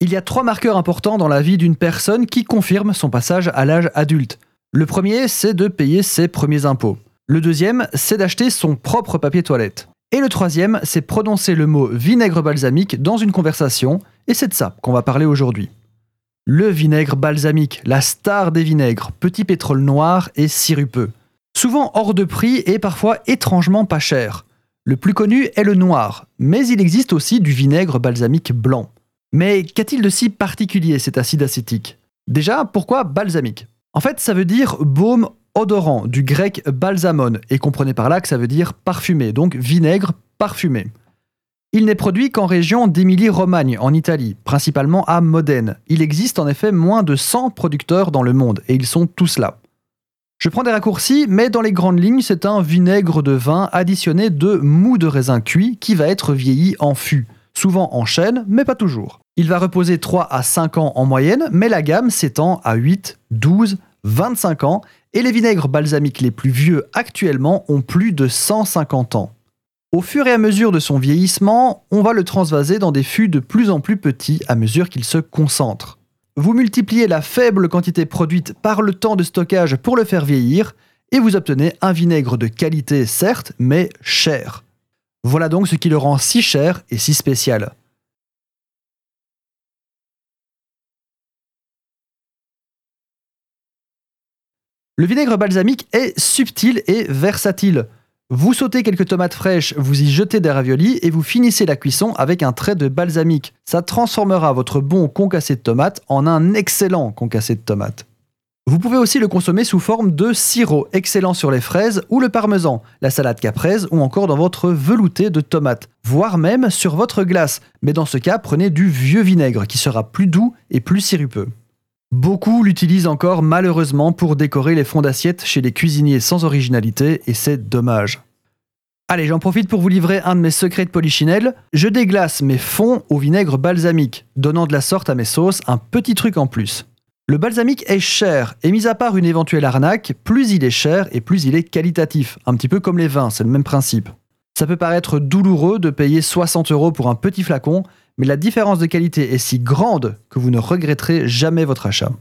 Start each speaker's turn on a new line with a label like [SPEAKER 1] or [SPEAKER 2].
[SPEAKER 1] Il y a trois marqueurs importants dans la vie d'une personne qui confirment son passage à l'âge adulte. Le premier, c'est de payer ses premiers impôts. Le deuxième, c'est d'acheter son propre papier toilette. Et le troisième, c'est prononcer le mot vinaigre balsamique dans une conversation, et c'est de ça qu'on va parler aujourd'hui. Le vinaigre balsamique, la star des vinaigres, petit pétrole noir et sirupeux. Souvent hors de prix et parfois étrangement pas cher. Le plus connu est le noir, mais il existe aussi du vinaigre balsamique blanc. Mais qu'a-t-il de si particulier cet acide acétique? Déjà, pourquoi balsamique? En fait, ça veut dire baume odorant, du grec balsamon, et comprenez par là que ça veut dire parfumé, donc vinaigre parfumé. Il n'est produit qu'en région d'Émilie-Romagne, en Italie, principalement à Modène. Il existe en effet moins de 100 producteurs dans le monde, et ils sont tous là. Je prends des raccourcis, mais dans les grandes lignes, c'est un vinaigre de vin additionné de mou de raisin cuit qui va être vieilli en fût, souvent en chêne, mais pas toujours. Il va reposer 3 à 5 ans en moyenne, mais la gamme s'étend à 8, 12, 25 ans, et les vinaigres balsamiques les plus vieux actuellement ont plus de 150 ans. Au fur et à mesure de son vieillissement, on va le transvaser dans des fûts de plus en plus petits à mesure qu'il se concentre. Vous multipliez la faible quantité produite par le temps de stockage pour le faire vieillir, et vous obtenez un vinaigre de qualité certes, mais cher. Voilà donc ce qui le rend si cher et si spécial. Le vinaigre balsamique est subtil et versatile. Vous sautez quelques tomates fraîches, vous y jetez des raviolis et vous finissez la cuisson avec un trait de balsamique. Ça transformera votre bon concassé de tomates en un excellent concassé de tomates. Vous pouvez aussi le consommer sous forme de sirop, excellent sur les fraises ou le parmesan, la salade caprese ou encore dans votre velouté de tomates, voire même sur votre glace. Mais dans ce cas, prenez du vieux vinaigre qui sera plus doux et plus sirupeux. Beaucoup l'utilisent encore malheureusement pour décorer les fonds d'assiette chez les cuisiniers sans originalité et c'est dommage. Allez, j'en profite pour vous livrer un de mes secrets de polichinelle. Je déglace mes fonds au vinaigre balsamique, donnant de la sorte à mes sauces un petit truc en plus. Le balsamique est cher, et mis à part une éventuelle arnaque, plus il est cher et plus il est qualitatif. Un petit peu comme les vins, c'est le même principe. Ça peut paraître douloureux de payer 60 euros pour un petit flacon, mais la différence de qualité est si grande que vous ne regretterez jamais votre achat.